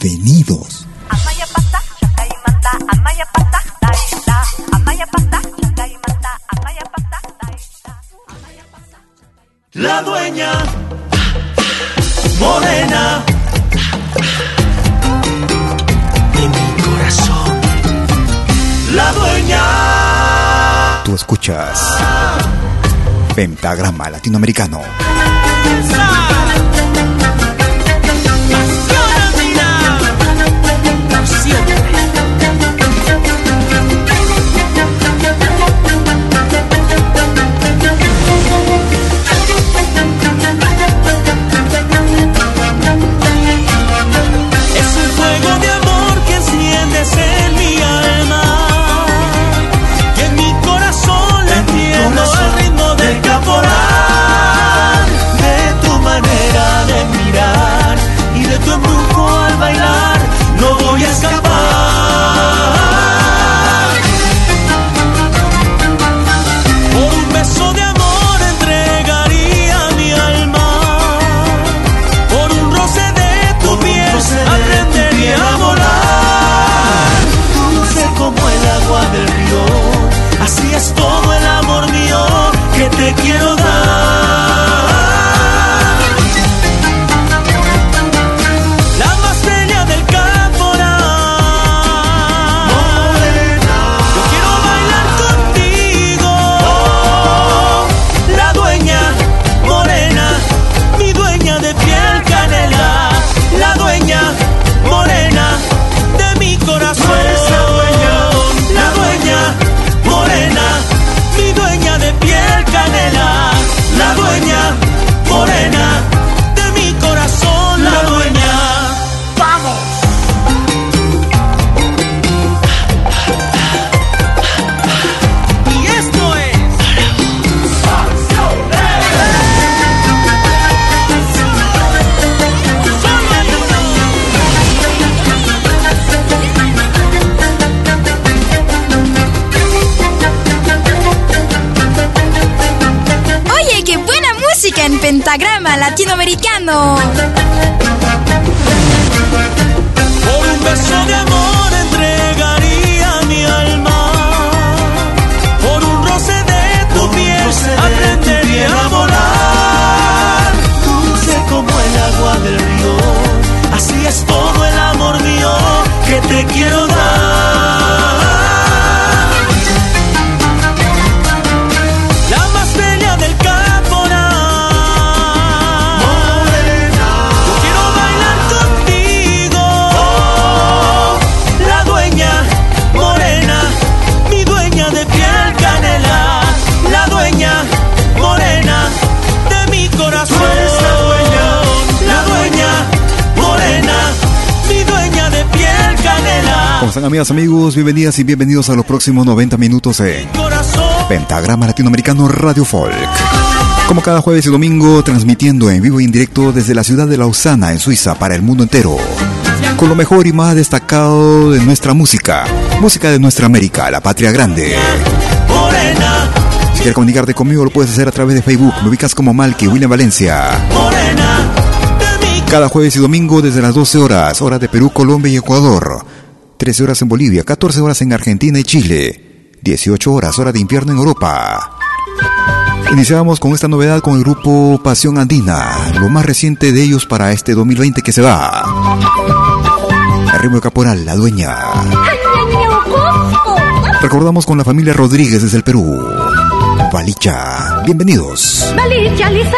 Bienvenidos. La dueña morena de mi corazón. La dueña. Tú escuchas Pentagrama Latinoamericano. Es que te amigos? Bienvenidas y bienvenidos a los próximos 90 minutos en. Pentagrama Latinoamericano Radio Folk. Como cada jueves y domingo, transmitiendo en vivo y en directo desde la ciudad de Lausana, en Suiza, para el mundo entero. Con lo mejor y más destacado de nuestra música. Música de nuestra América, la patria grande. Si quieres comunicarte conmigo, lo puedes hacer a través de Facebook. Me ubicas como Malky William Valencia. Cada jueves y domingo desde las 12 horas, hora de Perú, Colombia y Ecuador. 13 horas en Bolivia, 14 horas en Argentina y Chile. 18 horas, hora de invierno en Europa. Iniciamos con esta novedad con el grupo Pasión Andina, lo más reciente de ellos para este 2020 que se va. El ritmo de Caporal, la dueña. Recordamos con la familia Rodríguez desde el Perú. Balicha, bienvenidos. Balicha lisa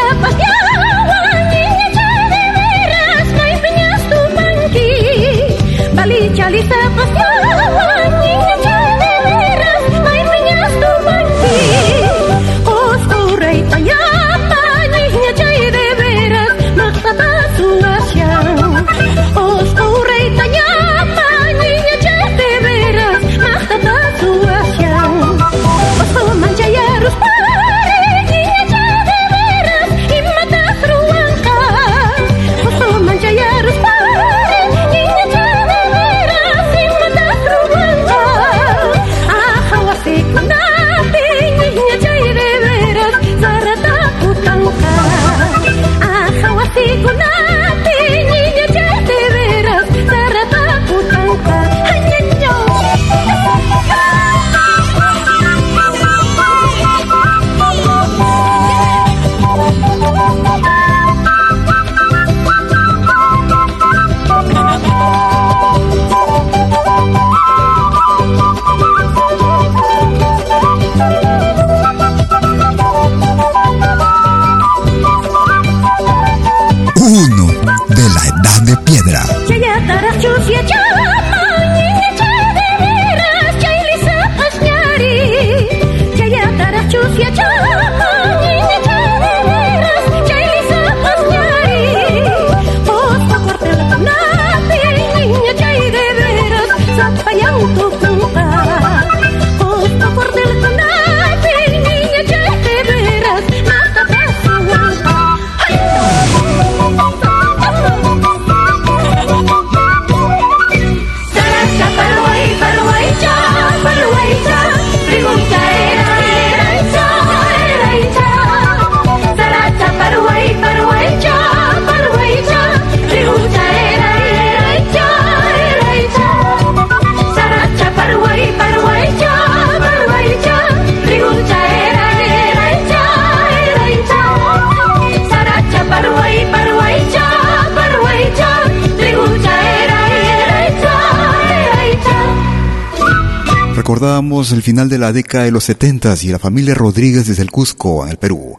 de la década de los 70 y la familia Rodríguez desde el Cusco, en el Perú.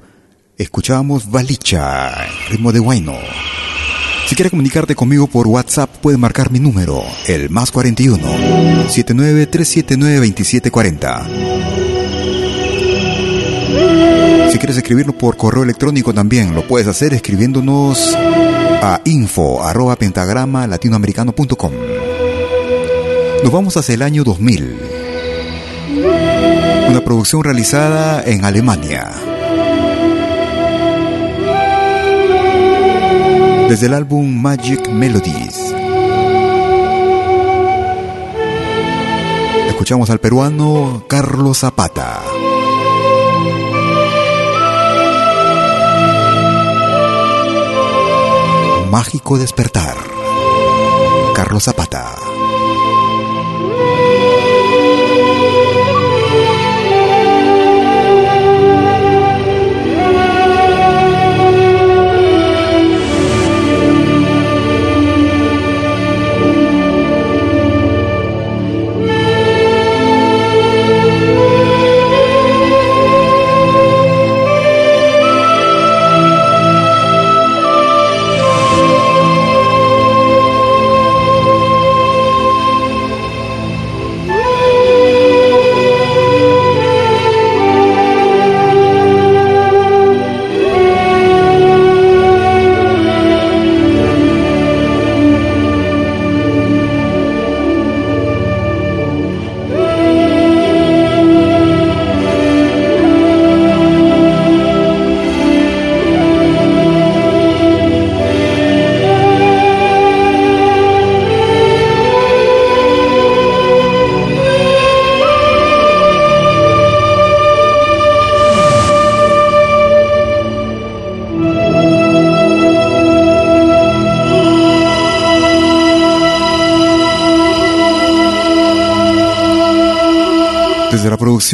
Escuchábamos Balicha, ritmo de Huayno. Si quieres comunicarte conmigo por WhatsApp, puedes marcar mi número, el más 41 79379 2740. Si quieres escribirlo por correo electrónico también, lo puedes hacer escribiéndonos a info arroba pentagrama latinoamericano.com. Nos vamos hacia el año 2000. Una producción realizada en Alemania. Desde el álbum Magic Melodies. Escuchamos al peruano Carlos Zapata. Mágico despertar. Carlos Zapata.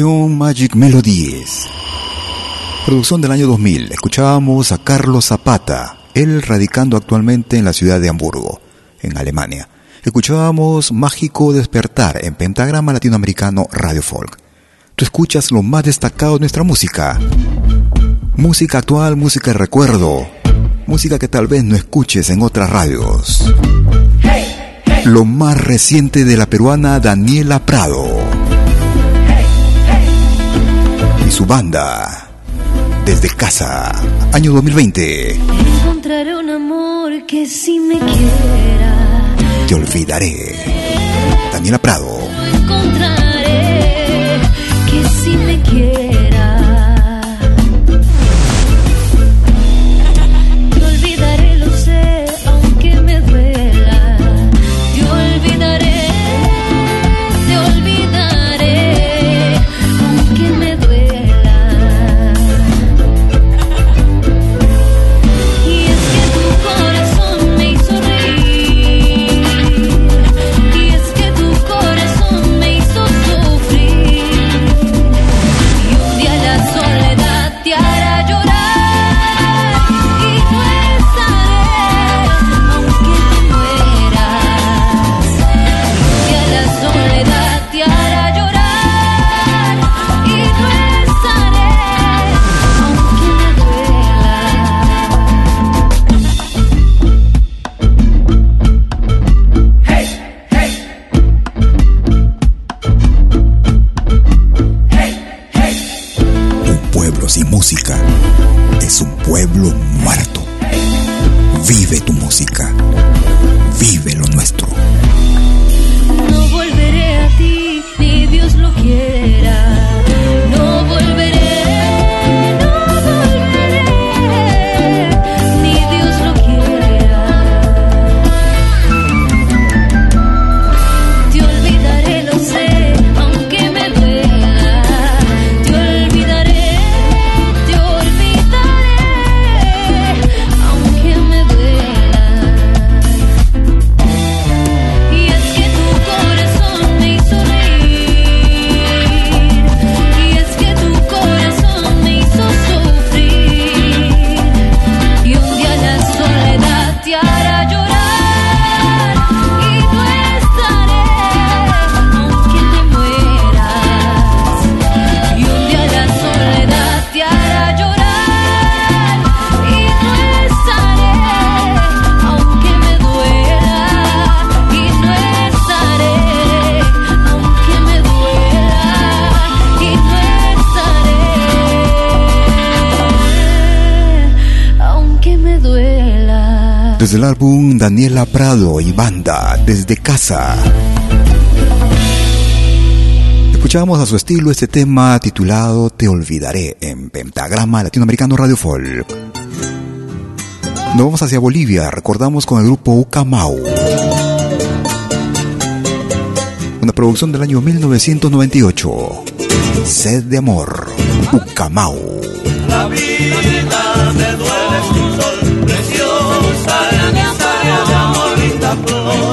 Magic Melodies, producción del año 2000, escuchábamos a Carlos Zapata, él radicando actualmente en la ciudad de Hamburgo, en Alemania. Escuchábamos Mágico Despertar en Pentagrama Latinoamericano Radio Folk. Tú escuchas lo más destacado de nuestra música. Música actual, música de recuerdo, música que tal vez no escuches en otras radios. Lo más reciente de la peruana Daniela Prado su banda. Desde casa, año 2020. Encontraré un amor que si me quiera. Te olvidaré. Daniela Prado. encontraré que si me quiera. Álbum Daniela Prado y Banda, desde casa. Escuchamos a su estilo este tema titulado Te Olvidaré en Pentagrama Latinoamericano Radio Folk. Nos vamos hacia Bolivia, recordamos con el grupo Ucamau. Una producción del año 1998. Sed de amor, Ucamau. La vida me duele y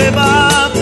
se va.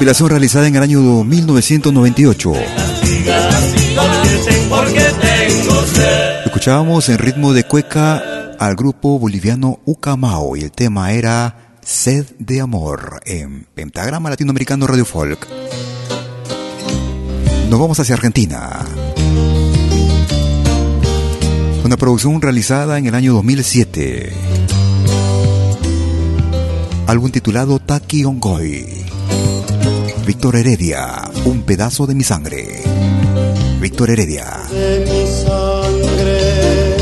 Compilación realizada en el año 1998. Escuchábamos en ritmo de cueca al grupo boliviano Ucamao y el tema era Sed de Amor en Pentagrama Latinoamericano Radio Folk. Nos vamos hacia Argentina. Una producción realizada en el año 2007. Álbum titulado Taki Ongoy. Víctor Heredia, un pedazo de mi sangre. Víctor Heredia. De mi sangre,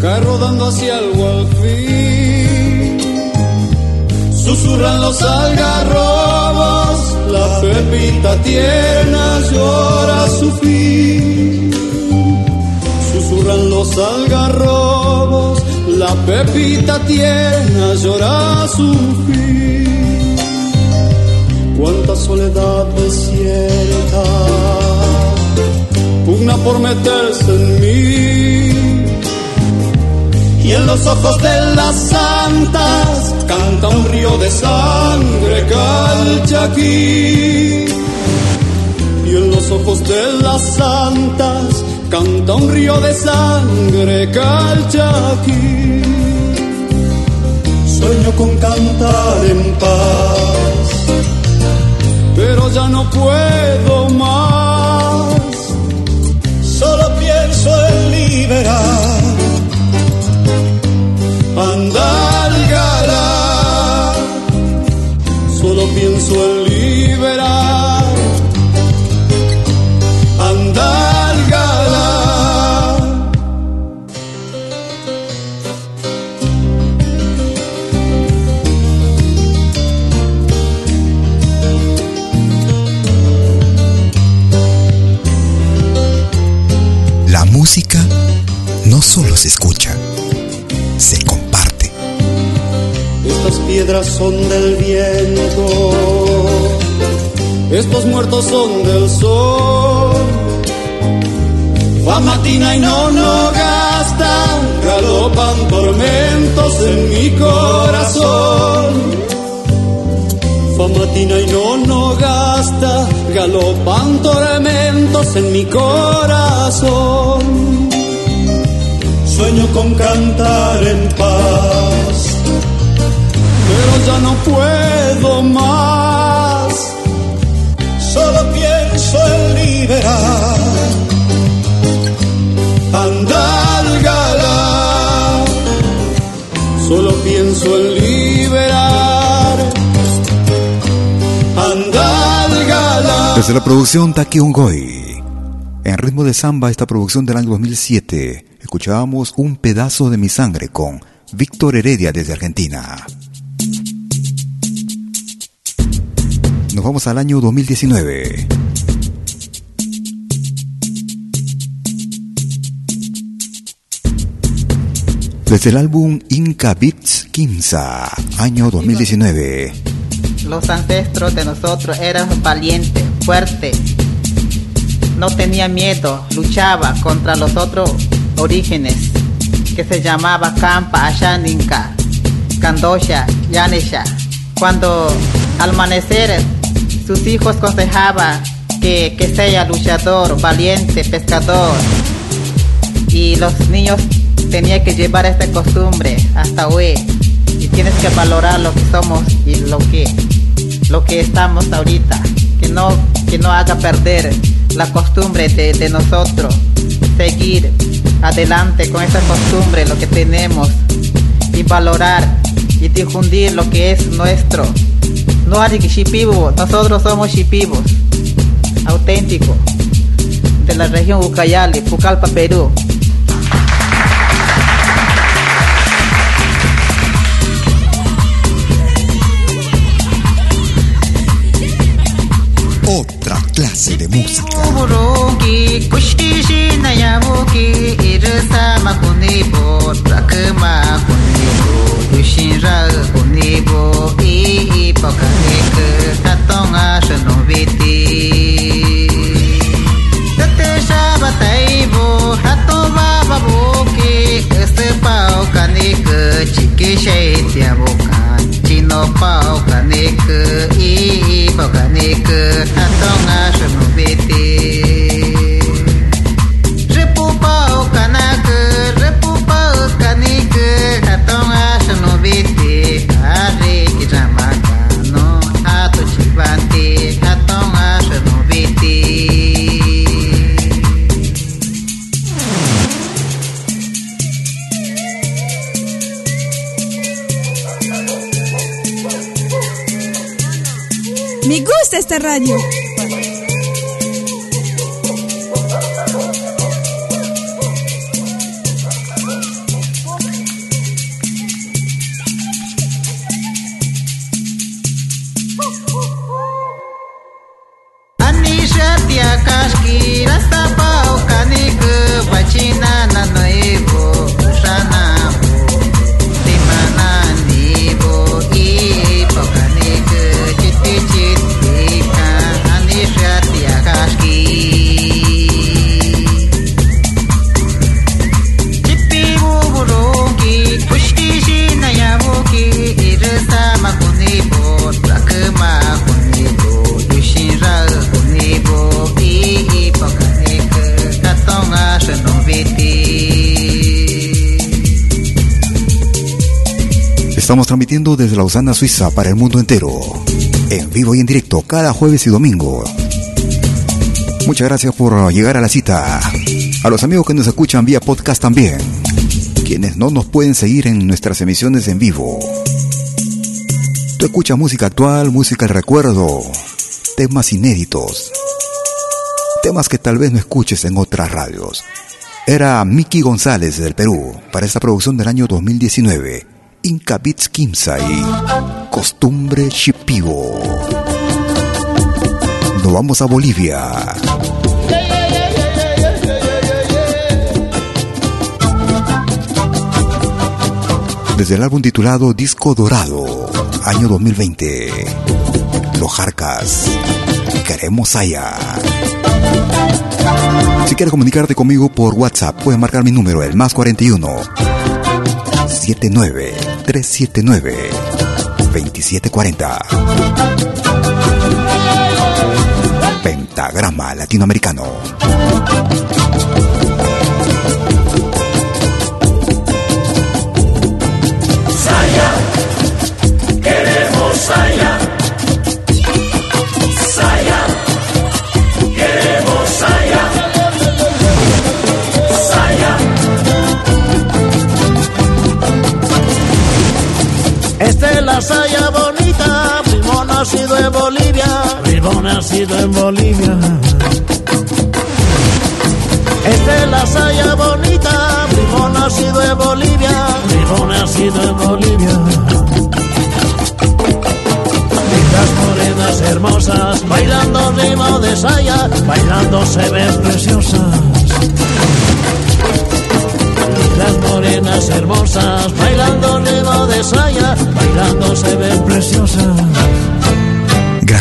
cae rodando hacia el fin. Susurran los algarrobos, la pepita tierna llora su fin. Susurran los algarrobos, la pepita tierna llora su fin cuánta soledad desierta pugna por meterse en mí. Y en los ojos de las santas canta un río de sangre calchaquí. Y en los ojos de las santas canta un río de sangre calchaquí. Sueño con cantar en paz pero ya no puedo más. Se escucha, se comparte. Estas piedras son del viento, estos muertos son del sol. Va matina y no no gastan, galopan tormentos en mi corazón. Famatina y no no gasta, galopan tormentos en mi corazón. Sueño con cantar en paz, pero ya no puedo más. Solo pienso en liberar, andar galán. Solo pienso en liberar Desde la producción Taki. En ritmo de samba, esta producción del año 2007, escuchábamos Un pedazo de mi sangre con Víctor Heredia desde Argentina. Nos vamos al año 2019. Desde el álbum Inca Beats Kimsa, año 2019 los ancestros de nosotros eran valientes, fuertes, no tenía miedo, luchaba contra los otros orígenes que se llamaba Campa, Ashaninka, Kandosha, Yanesha. Cuando al amanecer sus hijos aconsejaban que, que sea luchador, valiente, pescador, y los niños tenían que llevar esta costumbre hasta hoy tienes que valorar lo que somos y lo que, lo que estamos ahorita. Que no, que no haga perder la costumbre de, nosotros. Seguir adelante con esa costumbre, lo que tenemos. Y valorar y difundir lo que es nuestro. No hay shipibo, nosotros somos shipibos. Auténtico. De la región Ucayali, Pucallpa, Perú. Clase de música. Este shaitia bukan, chino 宝哥那个，伊宝哥那个，他从哪寻来的？Radio. Lausana, Suiza, para el mundo entero. En vivo y en directo, cada jueves y domingo. Muchas gracias por llegar a la cita. A los amigos que nos escuchan vía podcast también. Quienes no nos pueden seguir en nuestras emisiones en vivo. Tú escuchas música actual, música del recuerdo, temas inéditos. Temas que tal vez no escuches en otras radios. Era Miki González del Perú para esta producción del año 2019. Inca Beats Kimsai. Costumbre Shipibo. Nos vamos a Bolivia. Desde el álbum titulado Disco Dorado, año 2020. Los Jarcas. Queremos allá. Si quieres comunicarte conmigo por WhatsApp, puedes marcar mi número, el más 41 79 379 2740. Pentagrama Latinoamericano. Queremos Saya. Saya. Nacido en Bolivia. Primo nacido en Bolivia. Esta es la saya bonita, primo nacido en Bolivia. Primo nacido en Bolivia. Lindas morenas hermosas, bailando ritmo de saya, bailando se ven preciosas. Las morenas hermosas, bailando ritmo de saya, bailando se ven preciosas.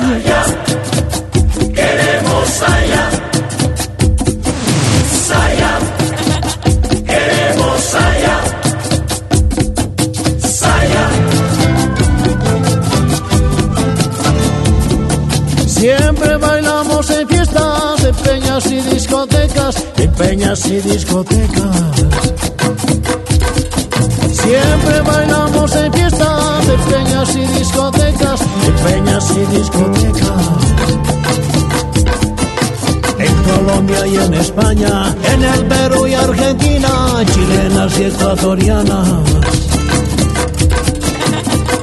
Radio. Queremos allá. Saya. Queremos allá. Saya. Siempre bailamos en fiestas, en peñas y discotecas, en peñas y discotecas. Siempre bailamos en fiestas, en peñas y discotecas, y discotecas. En Colombia y en España, en el Perú y Argentina, chilenas y ecuatorianas.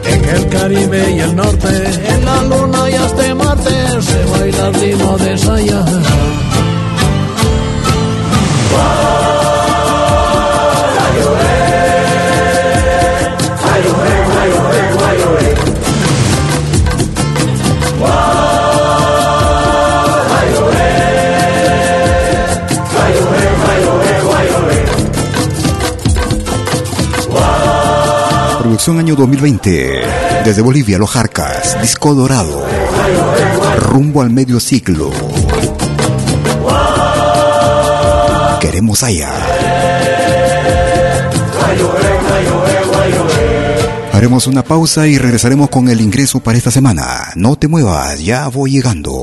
En el Caribe y el norte, en la luna y hasta Marte, se baila el ritmo de Saya. Producción año 2020. Desde Bolivia, Los Jarcas, Disco Dorado. Rumbo al medio ciclo. Queremos allá. Haremos una pausa y regresaremos con el ingreso para esta semana. No te muevas, ya voy llegando.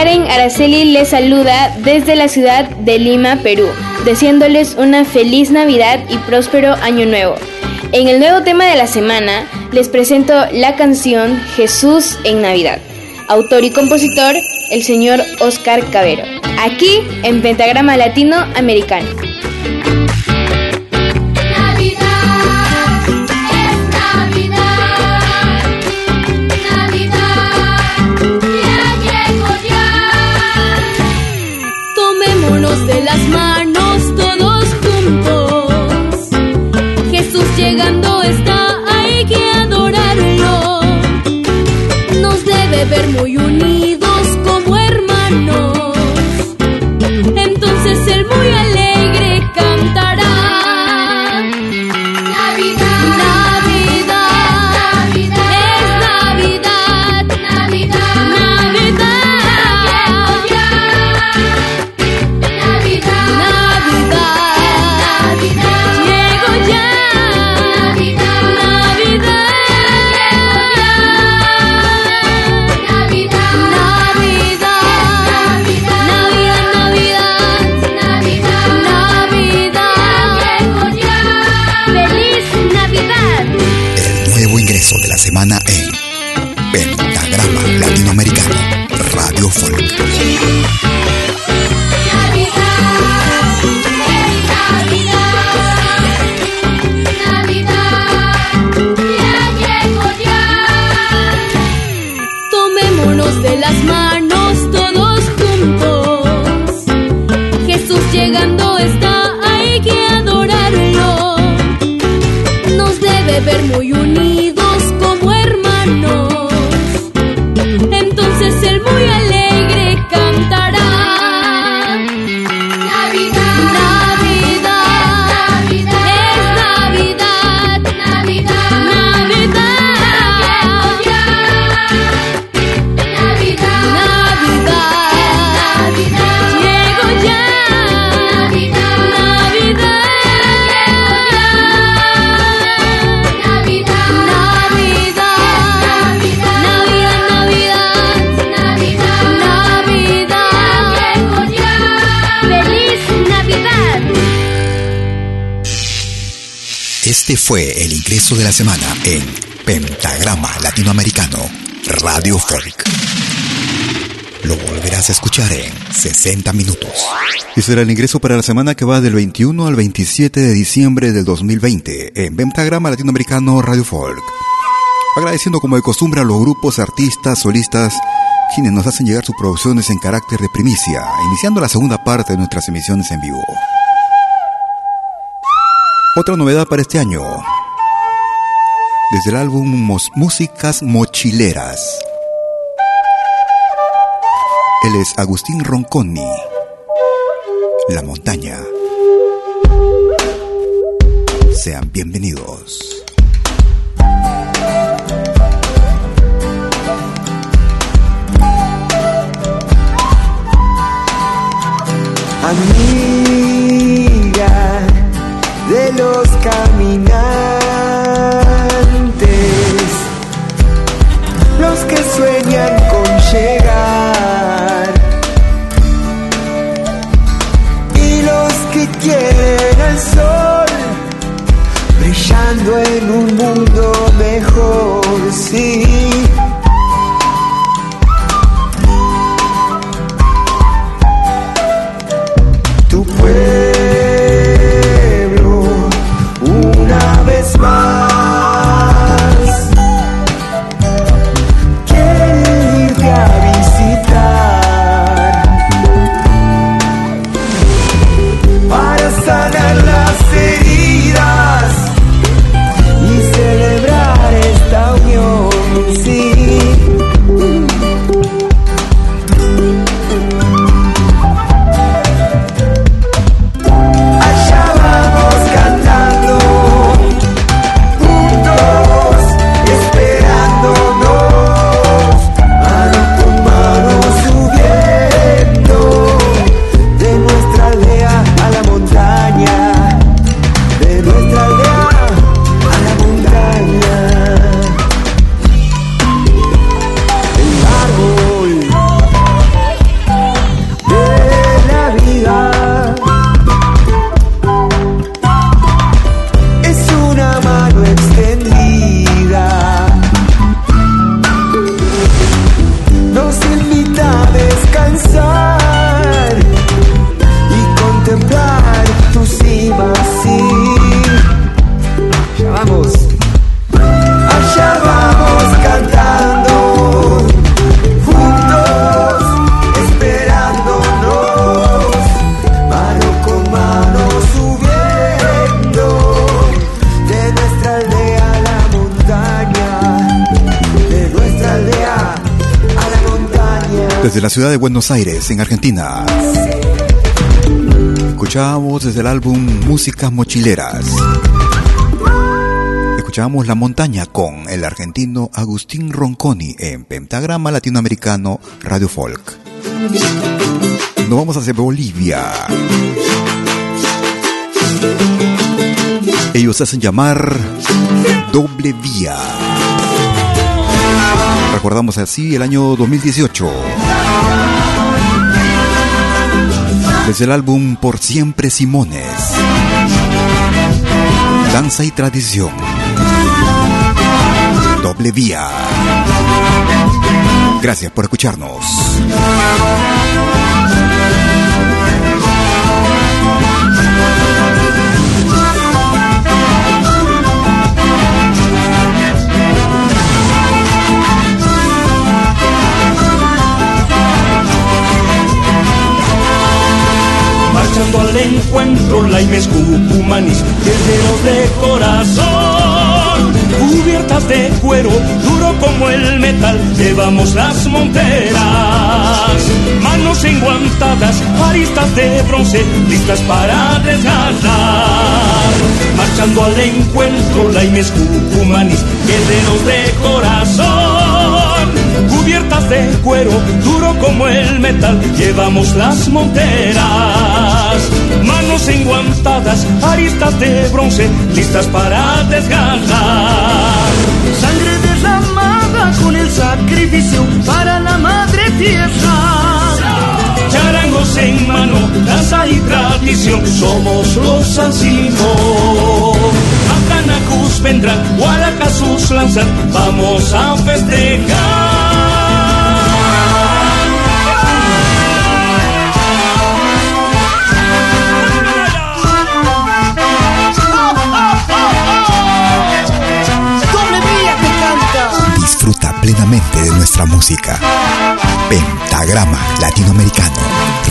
Karen Araceli les saluda desde la ciudad de Lima, Perú, deseándoles una feliz Navidad y próspero Año Nuevo. En el nuevo tema de la semana les presento la canción Jesús en Navidad. Autor y compositor, el señor Oscar Cabero. Aquí en Pentagrama Latino Americano. más. Fue el ingreso de la semana en Pentagrama Latinoamericano Radio Folk. Lo volverás a escuchar en 60 minutos. Y será el ingreso para la semana que va del 21 al 27 de diciembre del 2020 en Pentagrama Latinoamericano Radio Folk. Agradeciendo como de costumbre a los grupos, artistas, solistas, quienes nos hacen llegar sus producciones en carácter de primicia, iniciando la segunda parte de nuestras emisiones en vivo. Otra novedad para este año. Desde el álbum Músicas Mochileras. Él es Agustín Ronconi. La montaña. Sean bienvenidos los caminantes, los que sueñan con llegar y los que quieren el sol brillando en un mundo mejor, sí. Desde la ciudad de Buenos Aires, en Argentina. Escuchábamos desde el álbum Músicas Mochileras. Escuchábamos La Montaña con el argentino Agustín Ronconi en Pentagrama Latinoamericano Radio Folk. Nos vamos hacia Bolivia. Ellos hacen llamar Doble Vía. Recordamos así el año 2018. Desde el álbum Por Siempre Simones. Danza y tradición. Doble vía. Gracias por escucharnos. Laimes Cucumanis, guerreros de corazón, cubiertas de cuero, duro como el metal, llevamos las monteras, manos enguantadas, aristas de bronce, listas para desgastar. Marchando al encuentro, Laimes Cucumanis, guerreros de corazón, cubiertas de cuero, duro como el metal, llevamos las monteras, manos enguantadas, aristas de bronce, listas para desgarrar. Sangre derramada con el sacrificio para la madre tierra. Charangos en mano, danza y tradición, somos los. Macanacus vendrán, Guaracasus lanzan, vamos a festejar. Plenamente de nuestra música. Pentagrama Latinoamericano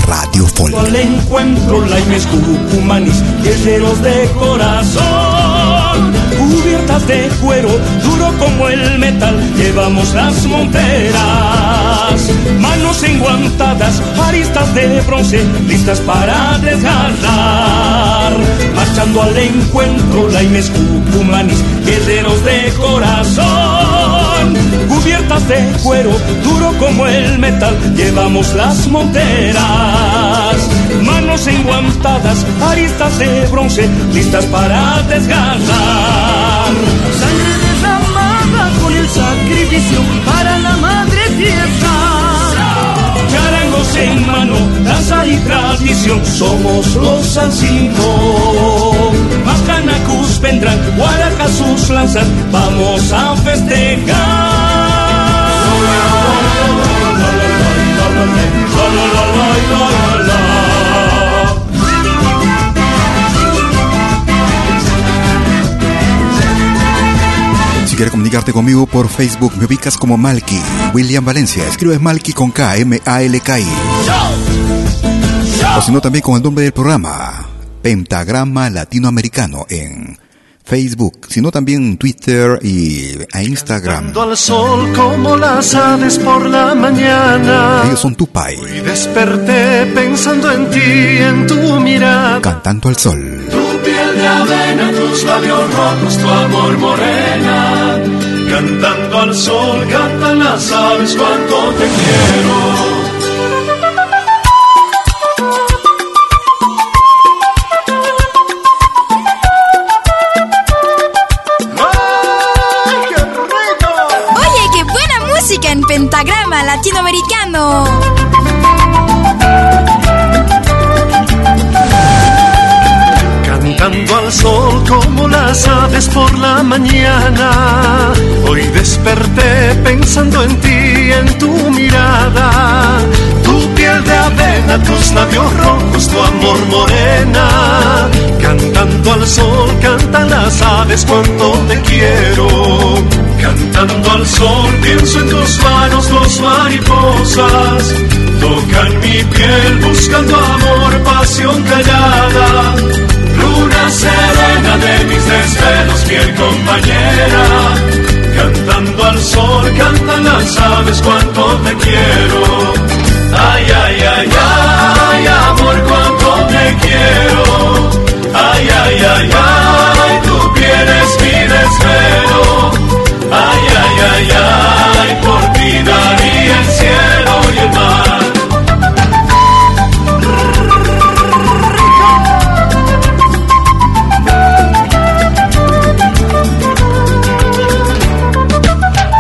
Radio Folk. Al encuentro, Laimes Cucumanis, guerreros de corazón, cubiertas de cuero, duro como el metal, llevamos las monteras, manos enguantadas, aristas de bronce, listas para desgarrar. Marchando al encuentro, Laimes Cucumanis, guerreros de corazón, cubiertas de cuero, duro como el metal, llevamos las monteras, manos enguantadas, aristas de bronce, listas para desgarrar. Sangre derramada con el sacrificio para la madre tierra. Charangos en mano, danza y tradición, somos los Ancimos. Macanacus vendrán, sus lanzas, vamos a festejar. Si quieres comunicarte conmigo por Facebook, me ubicas como Malky, William Valencia. Escribes Malky con K, M, A, L, K, I. O si no, también con el nombre del programa, Pentagrama Latinoamericano en Facebook, sino también Twitter y Instagram. al sol como las aves por la mañana. Ellos son Tupai. Y desperté pensando en ti, en tu mirada. Cantando al sol. Tu piel de avena, tus labios rojos, tu amor morena. Cantando al sol, cantan las aves cuánto te quiero. Latinoamericano. Cantando al sol como las aves por la mañana. Hoy desperté pensando en ti, en tu mirada. Tu piel de avena, tus labios rojos, tu amor morena. Cantando al sol, cantan las aves cuánto te quiero Cantando al sol pienso en tus manos dos mariposas. Tocan mi piel buscando amor, pasión callada. Luna serena de mis desvelos, fiel compañera. Cantando al sol cantan las aves cuánto te quiero. Ay, ay, ay, ay, amor cuánto te quiero. Ay, ay, ay, ay, tú quieres mi desvelo Ay, por ti daría el cielo y el mar.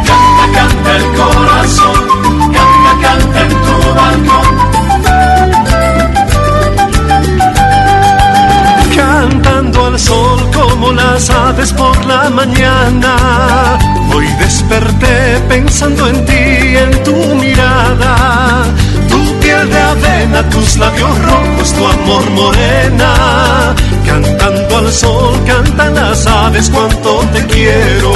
Canta, canta el corazón, canta, canta en tu balcón. Cantando al sol como las aves por la mañana desperté pensando en ti, en tu mirada. Tu piel de avena, tus labios rojos, tu amor morena. Cantando al sol, cantan las aves cuánto te quiero.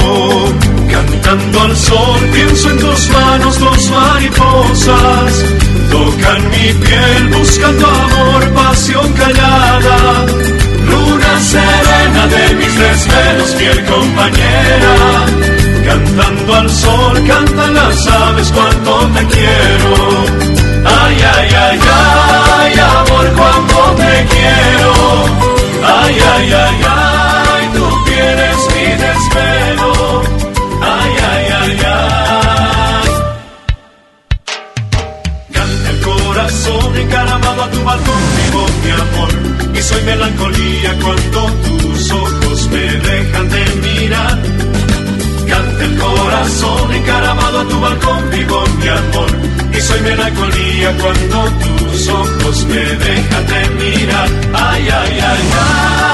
Cantando al sol, pienso en tus manos, dos mariposas. Tocan mi piel buscando amor, pasión callada. Luna serena de mis desvelos, fiel compañera Cantando al sol, cantan las aves cuánto te quiero. Ay, ay, ay, ay, amor, cuánto te quiero. Ay, ay, ay, ay, tú quieres mi desvelo. Ay, ay, ay, ay. Canta el corazón encaramado a tu balcón, vivo mi amor. Y soy melancolía cuando tus ojos me dejan de mirar tu balcón vivo mi amor. Y soy melancolía cuando tus ojos me dejan de mirar. Ay ay ay ay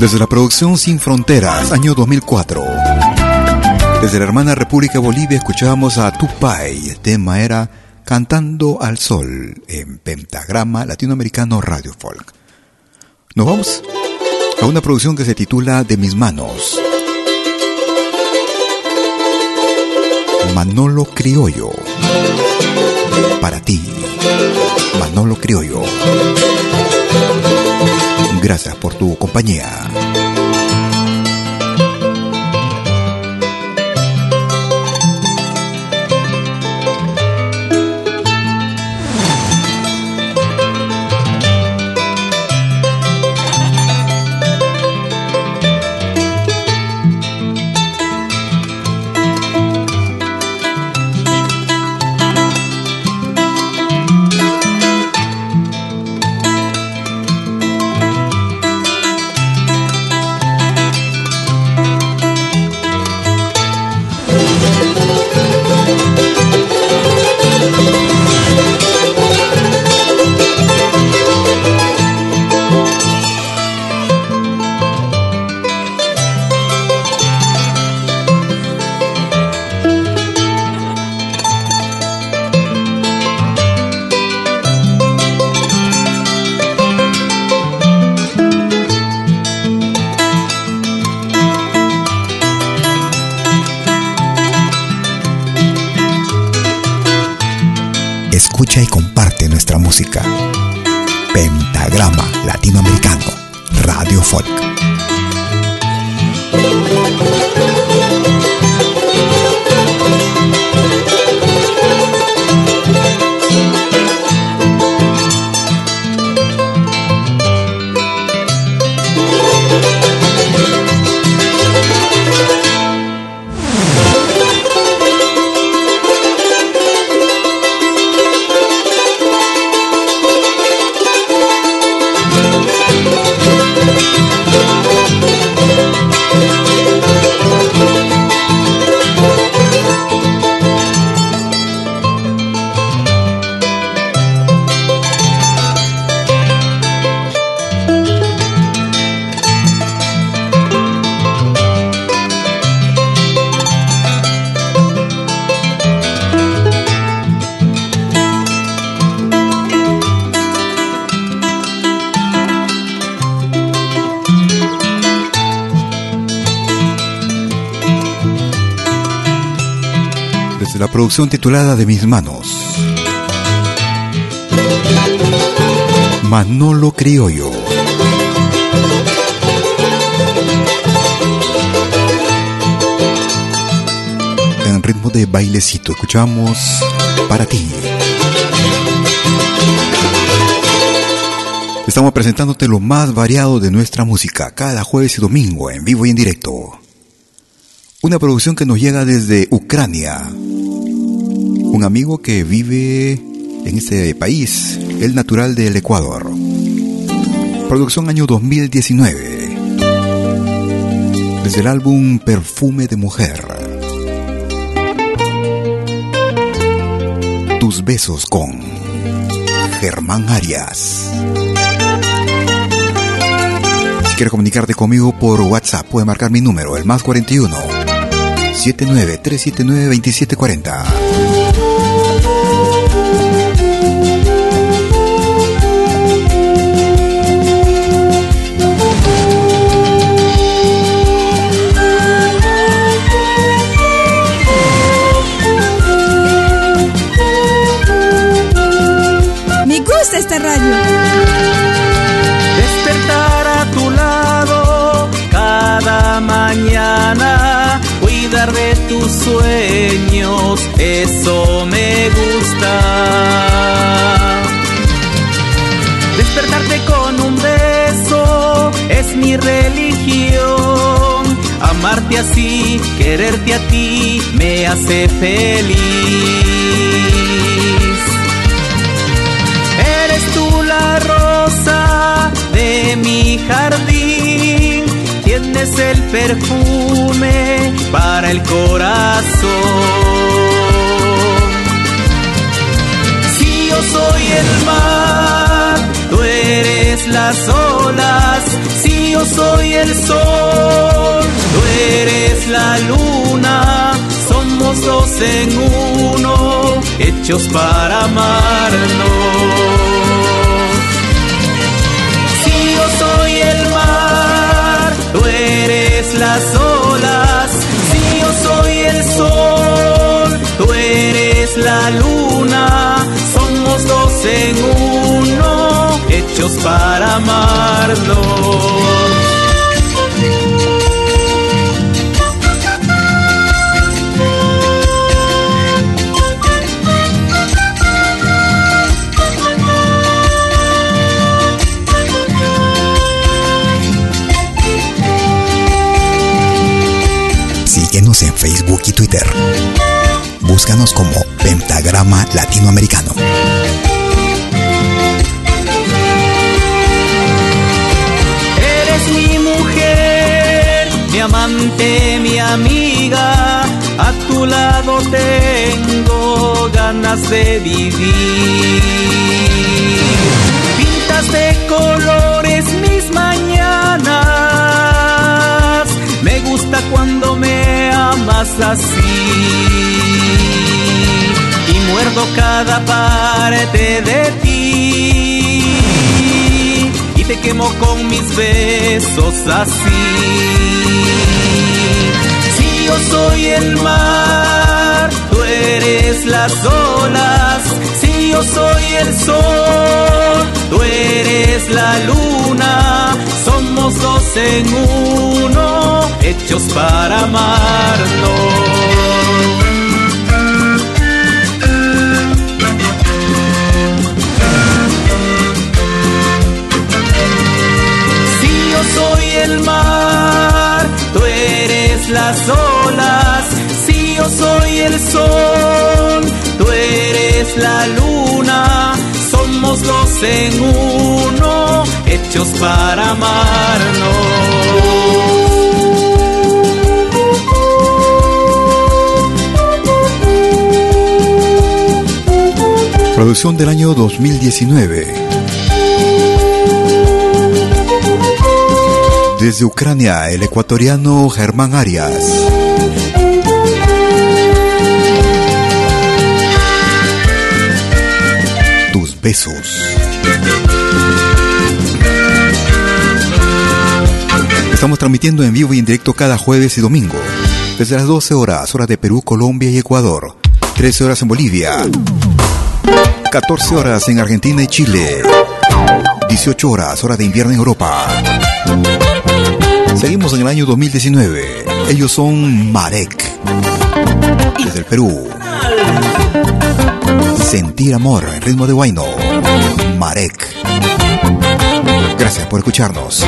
Desde la producción Sin Fronteras, año 2004. Desde la hermana República Bolivia escuchábamos a Tupai, tema era Cantando al Sol en Pentagrama Latinoamericano Radio Folk. Nos vamos a una producción que se titula De mis manos. Manolo Criollo. Para ti, Manolo Criollo. Gracias por tu compañía. Pentagrama Latinoamericano, Radio Folk. Producción titulada De mis manos. Manolo Criollo. En ritmo de bailecito escuchamos Para ti. Estamos presentándote lo más variado de nuestra música cada jueves y domingo en vivo y en directo. Una producción que nos llega desde Ucrania. Un amigo que vive en este país, el natural del Ecuador. Producción año 2019. Desde el álbum Perfume de Mujer. Tus besos con Germán Arias. Si quieres comunicarte conmigo por WhatsApp, puedes marcar mi número, el más 41 79 379 2740. Eso me gusta. Despertarte con un beso es mi religión. Amarte así, quererte a ti, me hace feliz. Eres tú la rosa de mi jardín, tienes el perfume para el corazón. Si yo soy el mar, tú eres las olas. Si yo soy el sol, tú eres la luna. Somos dos en uno, hechos para amarnos. Las olas. Si yo soy el sol, tú eres la luna. Somos dos en uno, hechos para amarnos. Facebook y Twitter. Búscanos como Pentagrama Latinoamericano. Eres mi mujer, mi amante, mi amiga. A tu lado tengo ganas de vivir. Pintas de colores mis mañanas. Me gusta cuando amas así. Y muerdo cada parte de ti y te quemo con mis besos así. Si yo soy el mar, tú eres las olas. Si yo soy el sol, tú eres la luna, somos dos en uno, hechos para amarnos. el mar, tú eres las olas, si yo soy el sol, tú eres la luna, somos dos en uno, hechos para amarnos. Producción del año 2019. Desde Ucrania, el ecuatoriano Germán Arias. Tus besos. Estamos transmitiendo en vivo y en directo cada jueves y domingo. Desde las 12 horas, hora de Perú, Colombia y Ecuador. 13 horas en Bolivia. 14 horas en Argentina y Chile. 18 horas, hora de invierno en Europa. Seguimos en el año 2019. Ellos son Marek. Desde el Perú. Sentir amor, ritmo de Guayno. Marek. Gracias por escucharnos.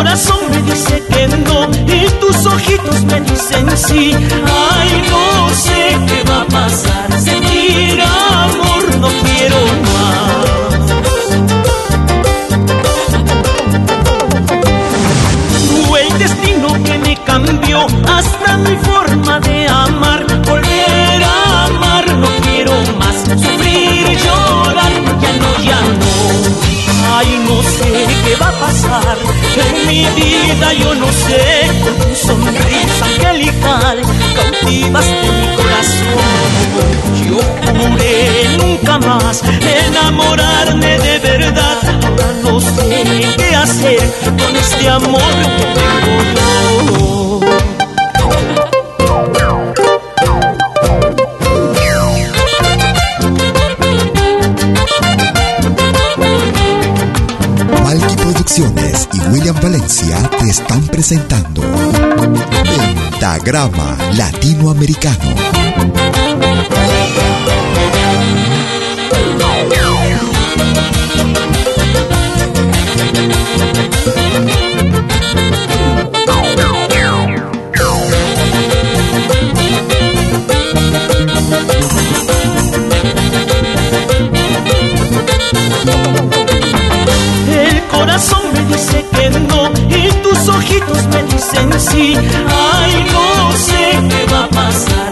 Corazón me dice que no y tus ojitos me dicen sí. Ay, no sé qué va a pasar. Sentir amor no quiero cambió hasta mi forma de amar. Volver a amar no quiero más. Sufrir, llorar, ya no, ya no. Ay, no sé qué va a pasar en mi vida yo no sé, con tu sonrisa angelical cautivaste mi corazón. Yo juré nunca más enamorarme de verdad. Ahora no sé qué hacer con este amor que tengo yo. William Valencia te están presentando Pentagrama Latinoamericano. Me dicen sí. Ay, no sé qué va a pasar.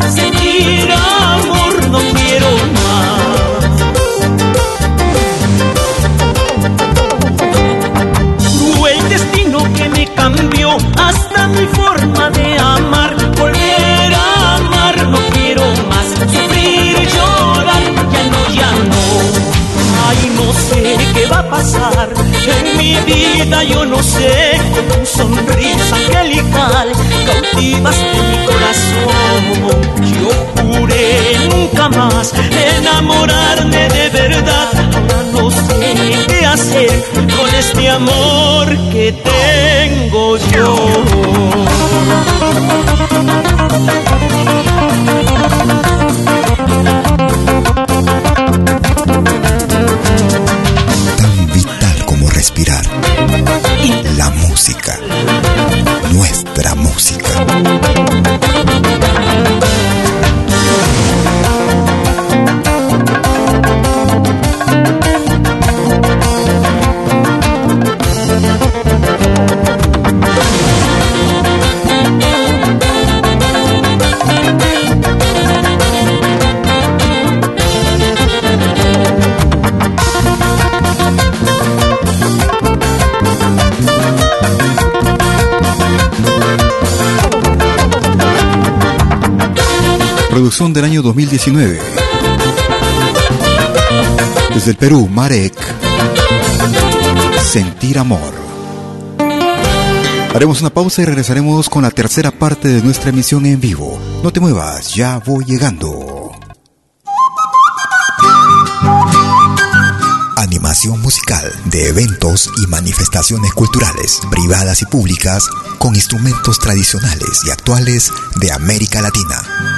Vida, yo no sé sonrisa angelical cautivaste mi corazón. Yo juré nunca más enamorarme de verdad. Ahora no sé qué hacer con este amor que tengo yo. respirar. La música. Nuestra música. Producción del año 2019. Desde el Perú, Marek. Sentir amor. Haremos una pausa y regresaremos con la tercera parte de nuestra emisión en vivo. No te muevas, ya voy llegando. Animación musical de eventos y manifestaciones culturales, privadas y públicas, con instrumentos tradicionales y actuales de América Latina.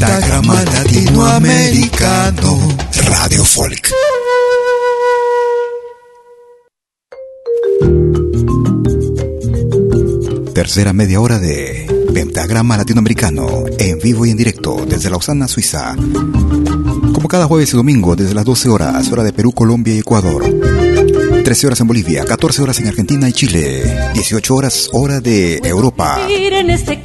Pentagrama Latinoamericano Radio Folk. Tercera media hora de Pentagrama Latinoamericano en vivo y en directo desde Lausana, Suiza. Como cada jueves y domingo desde las 12 horas, hora de Perú, Colombia y Ecuador. 13 horas en Bolivia, 14 horas en Argentina y Chile, 18 horas hora de Europa. Este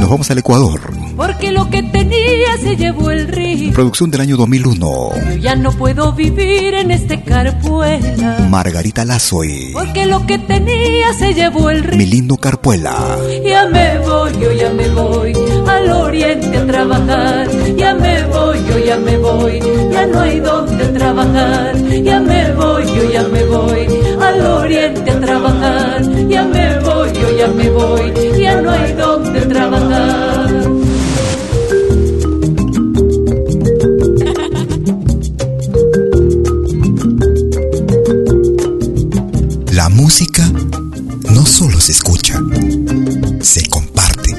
Nos vamos al Ecuador. Porque lo que tenía se llevó el río. Producción del año 2001. Yo ya no puedo vivir en este carpuela, Margarita Lazo y porque lo que tenía se llevó el río. mi lindo Carpuela. Ya me voy, yo ya me voy al oriente a trabajar. Ya me voy, yo ya me voy, ya no hay donde trabajar. Ya me voy, yo ya me voy al oriente a trabajar. Ya me voy, yo ya me voy, ya no hay donde trabajar. Música no solo se escucha, se comparte.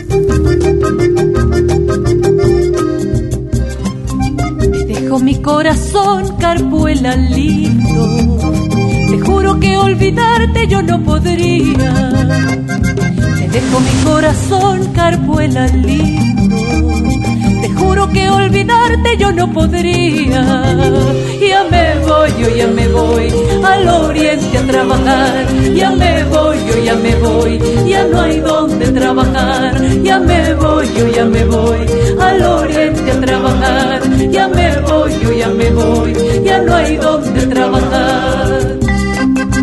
Dejo mi corazón, carpuela lindo. Te juro que olvidarte yo no podría. Te dejo mi corazón, carpuela lindo. Juro que olvidarte yo no podría. Ya me voy, yo ya me voy al oriente a trabajar. Ya me voy, yo ya me voy, ya no hay donde trabajar. Ya me voy, yo ya me voy al oriente a trabajar. Ya me voy, yo ya me voy, ya no hay donde trabajar.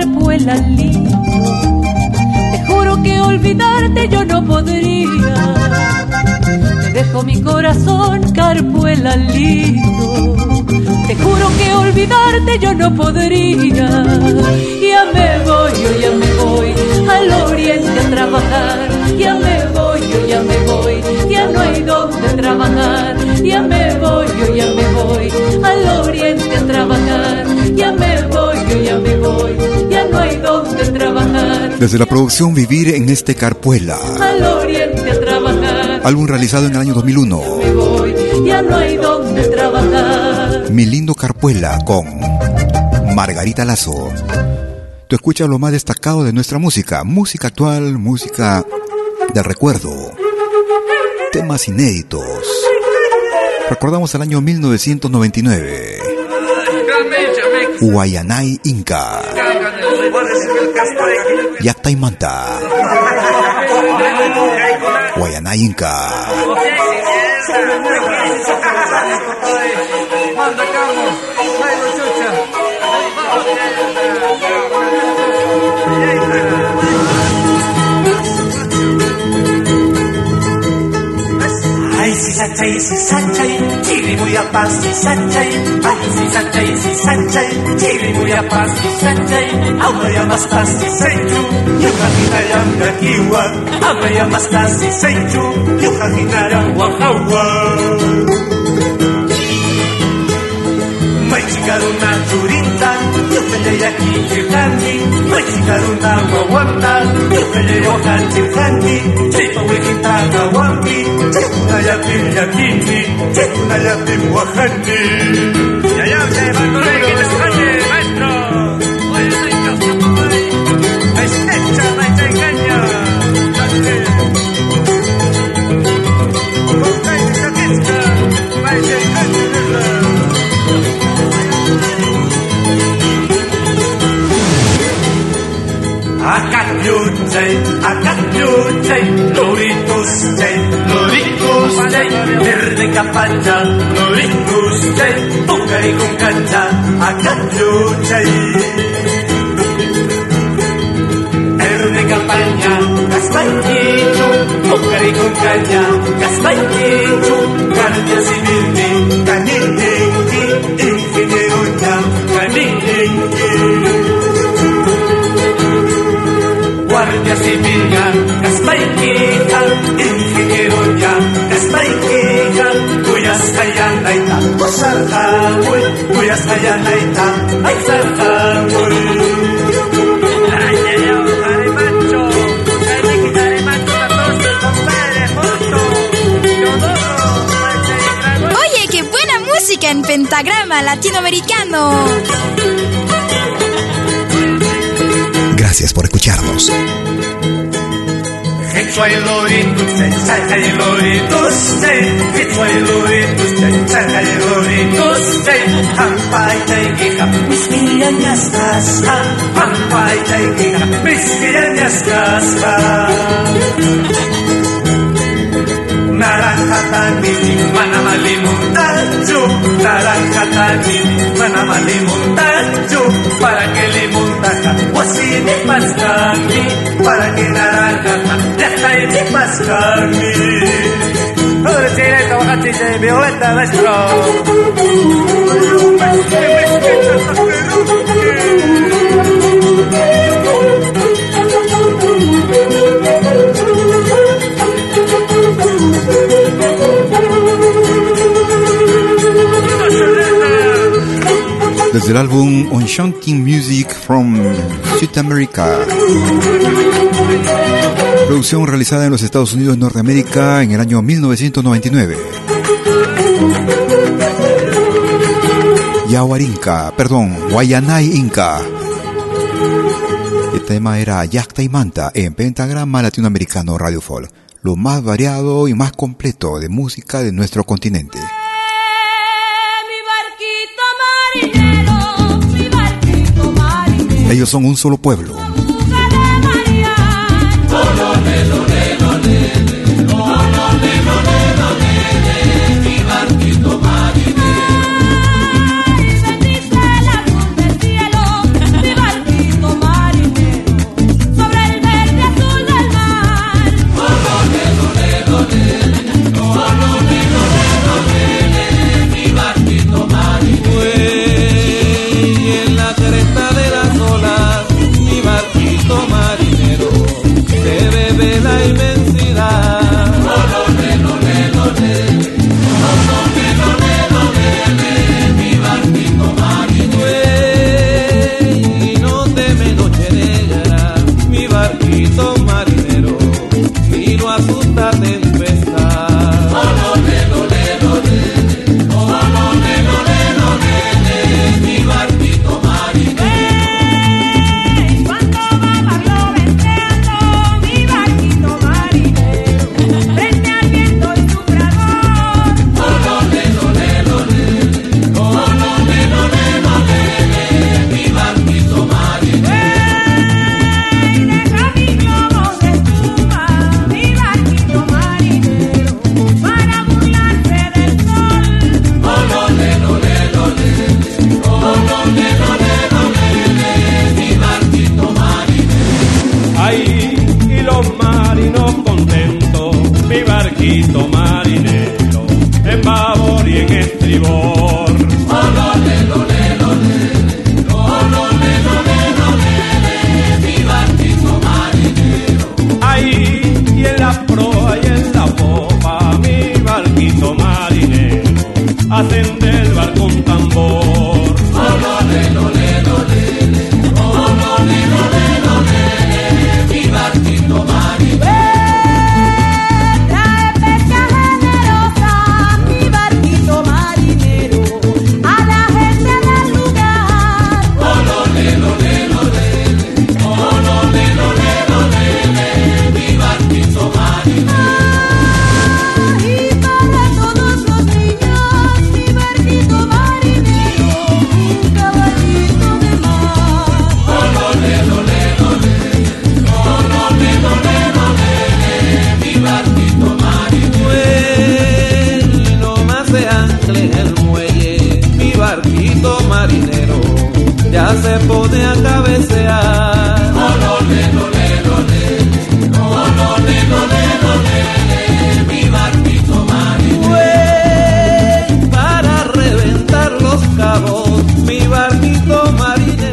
Carpuela lindo. Te juro que olvidarte yo no podría. Te dejo mi corazón, carpuela lindo. Te juro que olvidarte yo no podría. Ya me voy, yo ya me voy al oriente a trabajar. Ya me voy, yo ya me voy, ya no hay donde trabajar. Ya me voy, yo ya me voy al oriente a trabajar. Ya me voy, yo ya me voy, no hay donde trabajar. Desde la producción Vivir en este Carpuela, Al oriente a trabajar. álbum realizado en el año 2001. Me voy, ya no hay donde trabajar. Mi lindo Carpuela con Margarita Lazo. Tú escuchas lo más destacado de nuestra música, música actual, música de recuerdo, temas inéditos. Recordamos el año 1999. Guayanay Inca. Llactaymanta. Guayanayinka. Manda Carlos, Yacta y Manta. Guayanay Inca. Ay, si sachay, si sachay, chiri muy a paz, si sachay. Ay, si sachay, si sachay, chiri muy a paz, si sachay. Ama ya más paz, 기다룬다 원다 끌리고 간직한디 제법의 기타가 원디 제꾸나야 빌야 긴디 제꾸나야 빌 워한디 야야 제발 노래 Acayuchay, acayuchay, loritos chay, loritos chay, verde capacha, loritos chay, y con cancha, acayuchay. Verde campaña, castañito, con caña, castañito, guardia civil, ay, me quitaré macho, tatoste, compadre, junto, Teodoro, Oye, qué buena música en pentagrama latinoamericano. Taikika, miskirianyas kasa. Naranja tanini, mana malimontacho, naranja tanini, mana malimontacho, para que limontaca, wasini pascami, para que naranja, ya está en mi pascami. Ahora chileta, bajachita y violeta, maestro. Desde el álbum Enchanting Music from South America. Producción realizada en los Estados Unidos Norteamérica en el año 1999. Yahuarinca, perdón, Guayanay Inca. El tema era Yacta y Manta en Pentagrama Latinoamericano Radio Folk, lo más variado y más completo de música de nuestro continente. Ellos son un solo pueblo.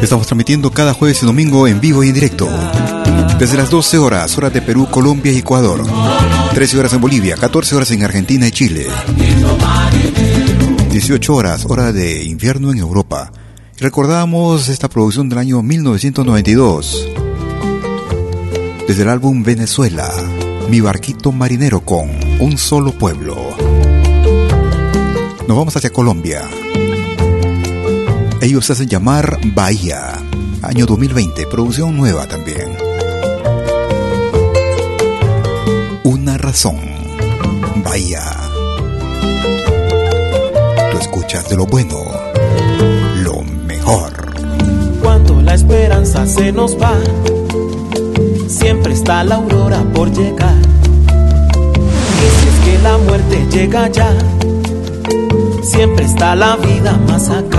Estamos transmitiendo cada jueves y domingo en vivo y en directo. Desde las 12 horas, horas de Perú, Colombia y Ecuador. 13 horas en Bolivia, 14 horas en Argentina y Chile. 18 horas, hora de invierno en Europa. Recordamos esta producción del año 1992. Desde el álbum Venezuela, Mi barquito marinero con Un solo pueblo. Nos vamos hacia Colombia. Ellos hacen llamar Bahía. Año 2020, producción nueva también. razón. Bahía. Tú escuchas de lo bueno, lo mejor. Cuando la esperanza se nos va, siempre está la aurora por llegar. Y si es que la muerte llega ya, siempre está la vida más acá.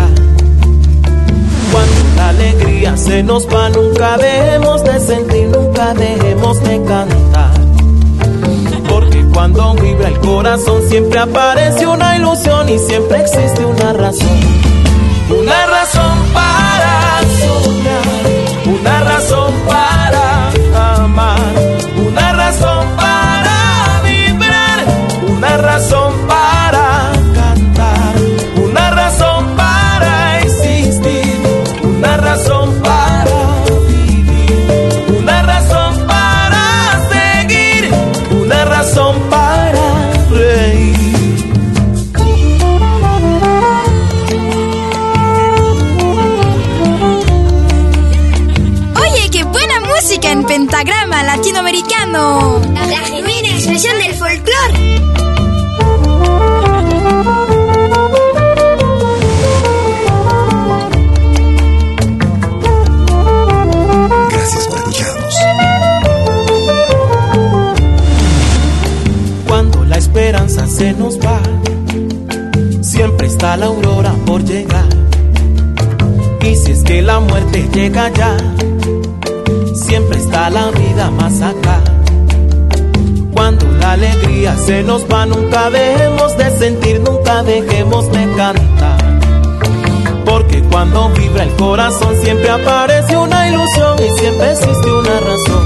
La alegría se nos va, nunca dejemos de sentir, nunca dejemos de cantar. Porque cuando vibra el corazón siempre aparece una ilusión y siempre existe una razón. Una razón para soñar, una razón para amar, una razón para vibrar, una razón que la muerte llega ya, siempre está la vida más acá. Cuando la alegría se nos va, nunca dejemos de sentir, nunca dejemos de cantar. Porque cuando vibra el corazón siempre aparece una ilusión y siempre existe una razón.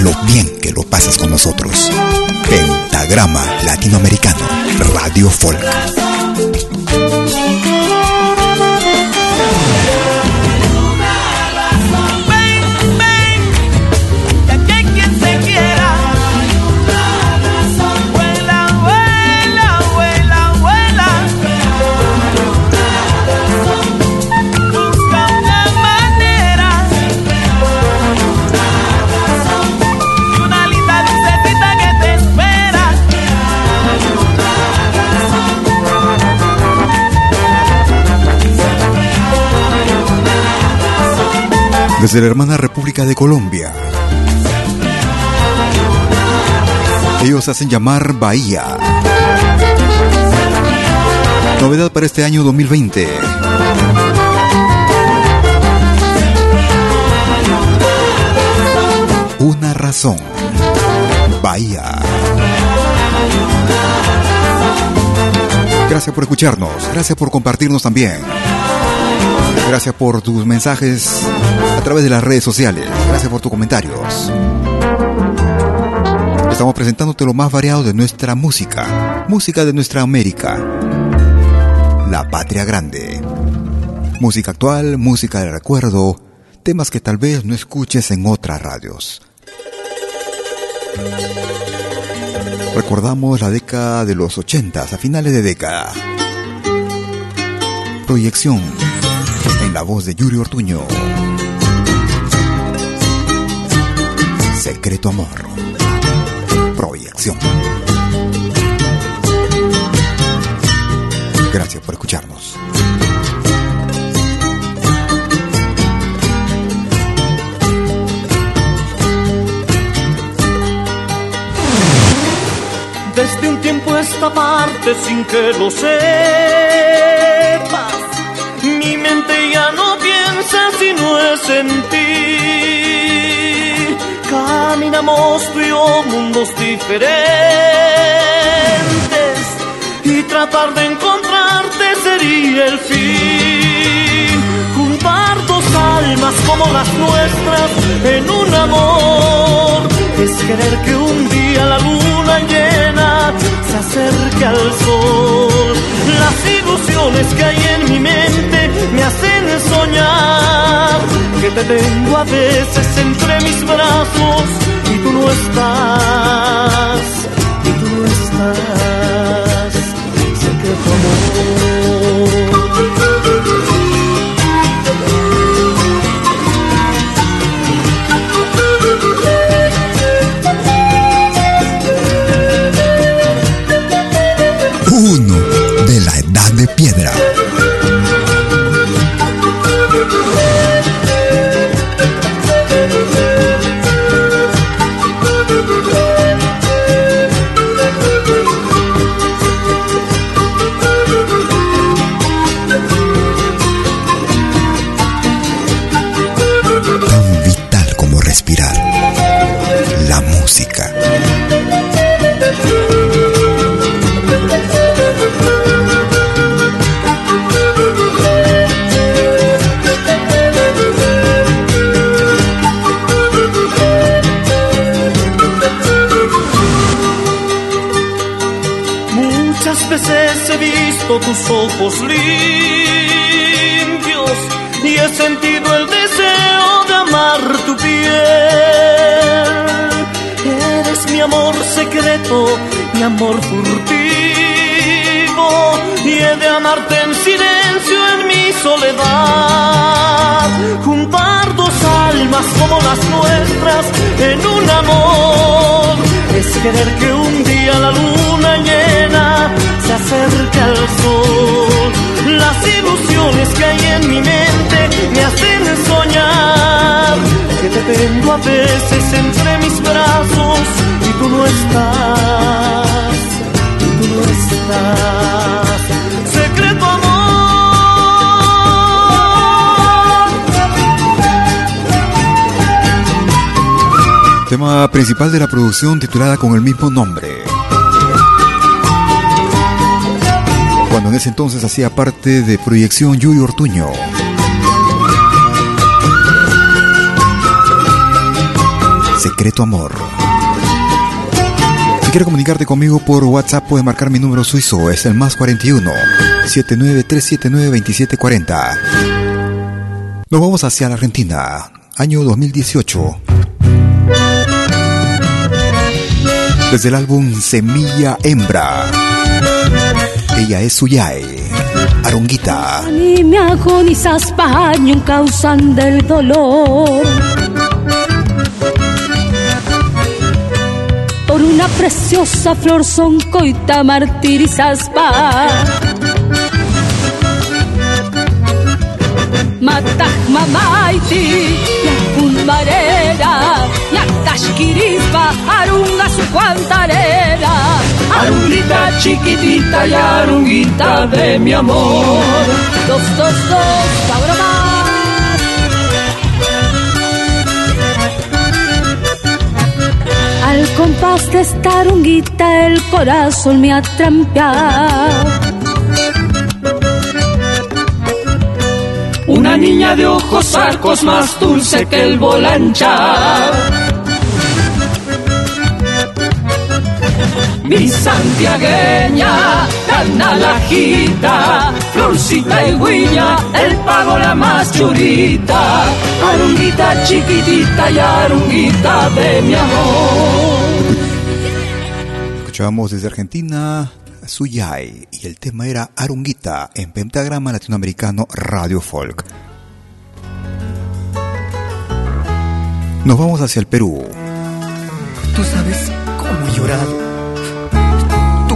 Lo bien que lo pasas con nosotros. Pentagrama Latinoamericano, Radio Folk. Desde la hermana República de Colombia. Ellos hacen llamar Bahía. Novedad para este año 2020. Una razón. Bahía. Gracias por escucharnos, gracias por compartirnos también. Gracias por tus mensajes a través de las redes sociales. Gracias por tus comentarios. Estamos presentándote lo más variado de nuestra música. Música de nuestra América. La patria grande. Música actual, música de recuerdo, temas que tal vez no escuches en otras radios. Recordamos la década de los 80, a finales de década. Proyección la voz de Yuri Ortuño. Secreto Amor. Proyección. Gracias por escucharnos. Desde un tiempo esta parte sin que lo mente ya no piensa si no es en ti. Caminamos tú y mundos diferentes y tratar de encontrarte sería el fin. Almas como las nuestras en un amor es querer que un día la luna llena se acerque al sol. Las ilusiones que hay en mi mente me hacen soñar que te tengo a veces entre mis brazos y tú no estás, y tú no estás, tus ojos limpios y he sentido el deseo de amar tu piel. Eres mi amor secreto, mi amor furtivo y he de amarte en silencio en mi soledad. Juntar dos almas como las nuestras en un amor es querer que un día la luna llena se acerque al sol. Las ilusiones que hay en mi mente me hacen soñar que te tengo a veces entre mis brazos y tú no estás, y tú no estás. Tema principal de la producción titulada con el mismo nombre. Cuando en ese entonces hacía parte de Proyección Yuri Ortuño. Secreto Amor. Si quieres comunicarte conmigo por WhatsApp, puedes marcar mi número suizo, es el más 41 79379 2740. Nos vamos hacia la Argentina, año 2018. Desde el álbum Semilla Hembra. Ella es Suyai, Arunguita. Ni me agonizas paño causan del dolor. Por una preciosa flor son coita martirizas pa. Mataj mamaiti, marera, yaktashkirispa, arunga su cuantarera. Arunguita chiquitita y arunguita de mi amor. Dos, dos, dos, cabrón Al compás de esta arunguita el corazón me atrampea. Una niña de ojos arcos más dulce que el volancha. Mi santiagueña, tan alajita, florcita y guiña, el pago la más churita, arunguita chiquitita y arunguita de mi amor. Escuchábamos desde Argentina Suyai y el tema era Arunguita en Pentagrama Latinoamericano Radio Folk. Nos vamos hacia el Perú. Tú sabes cómo he llorado.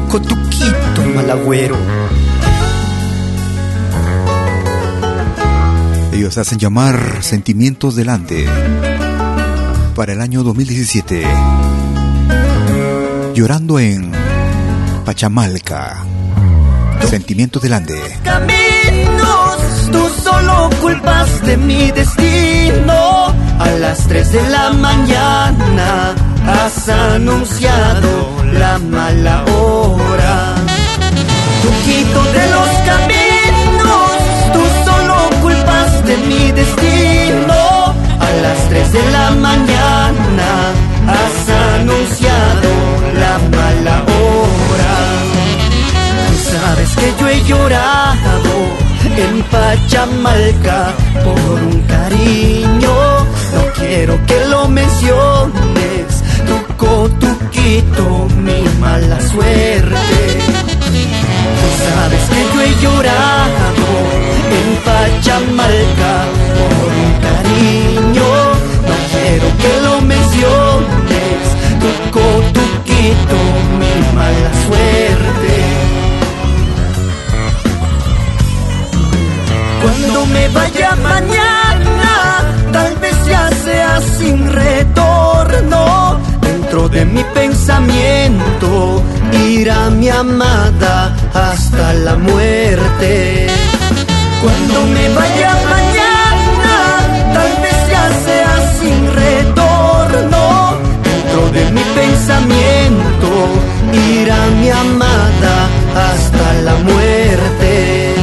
Tu cotuquito, malagüero. Ellos hacen llamar Sentimientos delante para el año 2017. Llorando en Pachamalca. Sentimientos delante. Caminos, tú solo culpas de mi destino. A las 3 de la mañana has anunciado la mala hora. Tuquito de los caminos, tú solo culpas de mi destino. A las 3 de la mañana has anunciado la mala hora. Tú sabes que yo he llorado en Pachamalca por un cariño. No quiero que lo menciones, cotuquito, mi mala suerte. Tú sabes que yo he llorado en Pachamalca por un cariño. No quiero que lo menciones, tu cotuquito, mi mala suerte. Cuando me vaya mañana, tal vez ya sea sin retorno. Dentro de mi pensamiento irá mi amada hasta la muerte. Cuando me vaya mañana, tal vez ya sea sin retorno. Dentro de mi pensamiento irá mi amada hasta la muerte.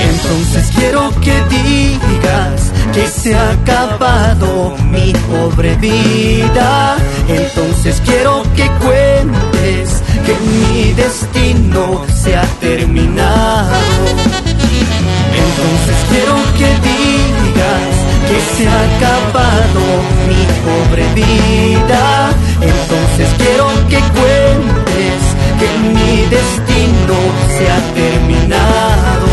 Entonces quiero que digas que se ha acabado mi pobre vida. Entonces quiero que cuentes que mi destino se ha terminado. Entonces quiero que digas que se ha acabado mi pobre vida. Entonces quiero que cuentes que mi destino se ha terminado.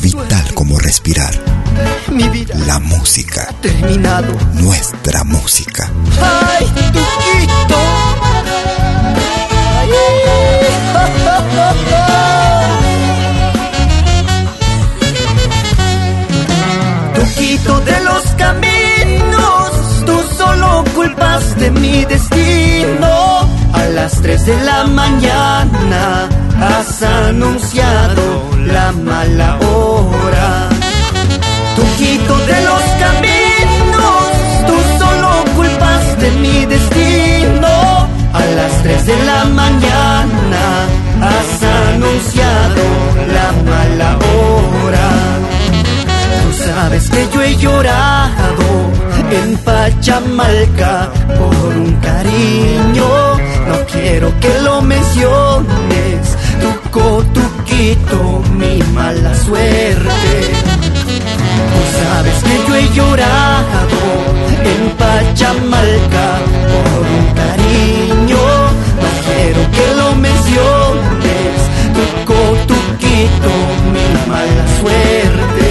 Vital como respirar. La música. ha terminado. Nuestra música. ¡Ay, Tuquito! Tuquito de los caminos, tú solo culpas de mi destino. A las 3 de la mañana has anunciado la mala hora. Tuquito de los caminos, tú solo culpas de mi destino. A las 3 de la mañana has anunciado la mala hora. Tú sabes que yo he llorado en Pachamalca por un cariño. No quiero que lo menciones, tu tuquito, mi mala suerte. Tú sabes que yo he llorado en Pachamalca por un cariño. No quiero que lo menciones, tu tuquito, mi mala suerte.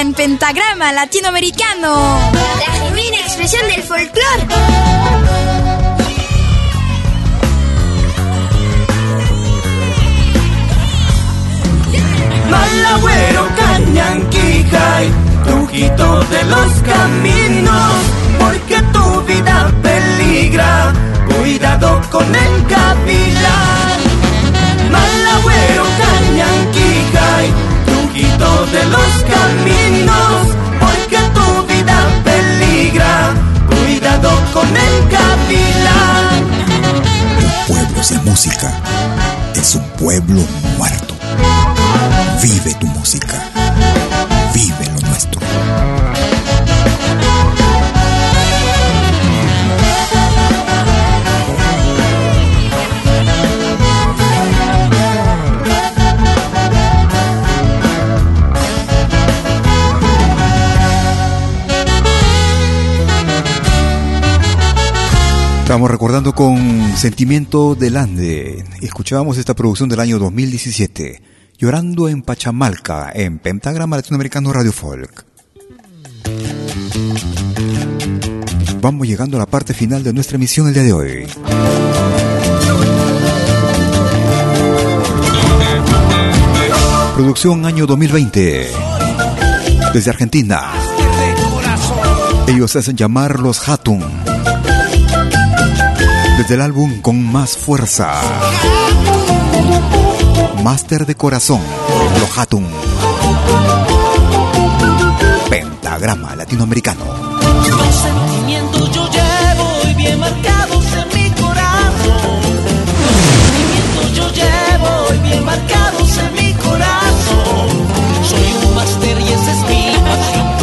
en pentagrama latinoamericano. La genuina expresión del folclore. Cañanquijay, Trujito de los caminos, porque tu vida peligra, cuidado con el capilar. Malagüero, Cañanquijay, de los caminos, porque tu vida peligra. Cuidado con el gavilán. Un pueblo sin música es un pueblo muerto. Vive tu música. Estamos recordando con Sentimiento del Ande. Escuchábamos esta producción del año 2017, Llorando en Pachamalca, en Pentagrama Latinoamericano Radio Folk. Vamos llegando a la parte final de nuestra emisión el día de hoy. Producción año 2020. Desde Argentina. Ellos se hacen llamar los Hatun desde el álbum Con Más Fuerza. Máster de Corazón, Lo Hatun. Pentagrama Latinoamericano. Los sentimientos yo llevo y bien marcados en mi corazón. Los sentimientos yo llevo y bien marcados en mi corazón. Soy un máster y esa es mi pasión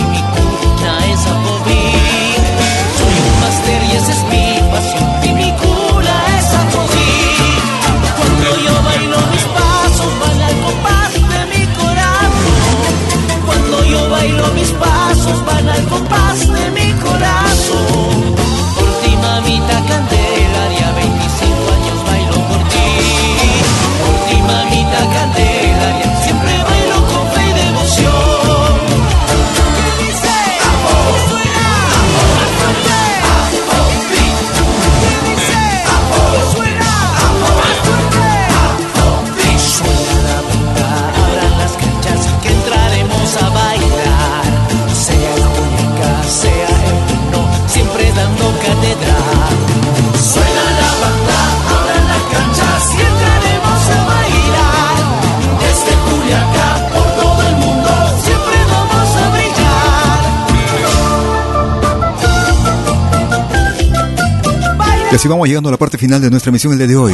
así vamos llegando a la parte final de nuestra emisión el día de hoy.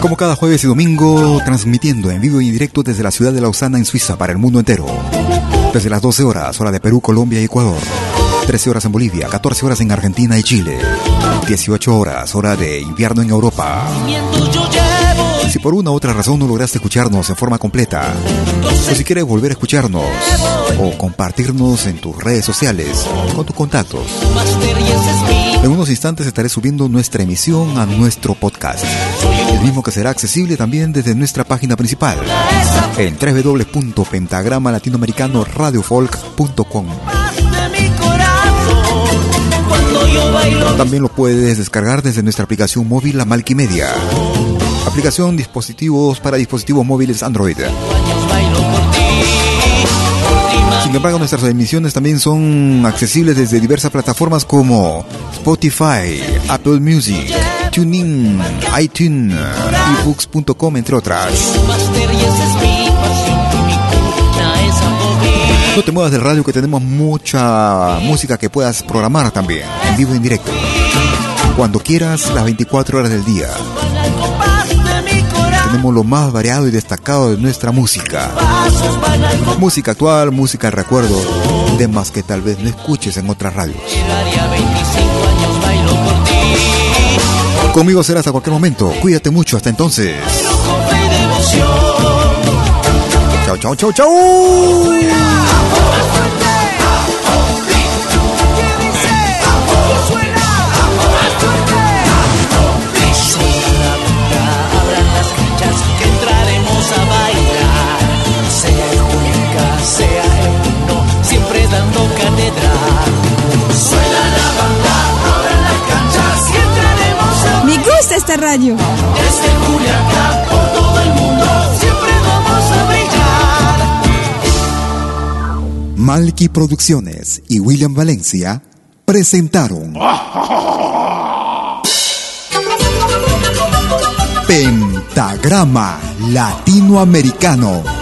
Como cada jueves y domingo, transmitiendo en vivo y en directo desde la ciudad de Lausana en Suiza para el mundo entero. Desde las 12 horas, hora de Perú, Colombia y Ecuador. 13 horas en Bolivia, 14 horas en Argentina y Chile, 18 horas, hora de invierno en Europa. Si por una u otra razón no lograste escucharnos en forma completa, o si quieres volver a escucharnos, o compartirnos en tus redes sociales, con tus contactos, en unos instantes estaré subiendo nuestra emisión a nuestro podcast, el mismo que será accesible también desde nuestra página principal, en www.pentagrama-latinoamericano-radiofolk.com. También lo puedes descargar desde nuestra aplicación móvil La Malquimedia. Aplicación dispositivos para dispositivos móviles Android. Sin embargo, nuestras emisiones también son accesibles desde diversas plataformas como Spotify, Apple Music, TuneIn, iTunes, ebooks.com, entre otras. No te muevas del radio que tenemos mucha música que puedas programar también, en vivo y en directo. Cuando quieras, las 24 horas del día. Tenemos lo más variado y destacado de nuestra música. Música actual, música de recuerdo, temas que tal vez no escuches en otras radios. Conmigo serás a cualquier momento. Cuídate mucho. Hasta entonces. Chao, chao, chao, chao. esta radio. Desde Culiacán por todo el mundo siempre vamos a brillar. Malky Producciones y William Valencia presentaron Pentagrama Latinoamericano.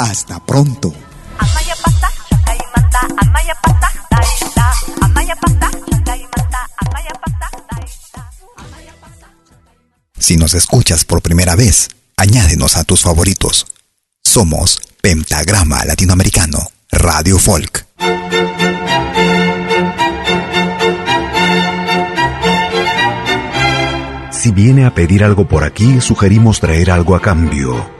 Hasta pronto. Si nos escuchas por primera vez, añádenos a tus favoritos. Somos Pentagrama Latinoamericano, Radio Folk. Si viene a pedir algo por aquí, sugerimos traer algo a cambio.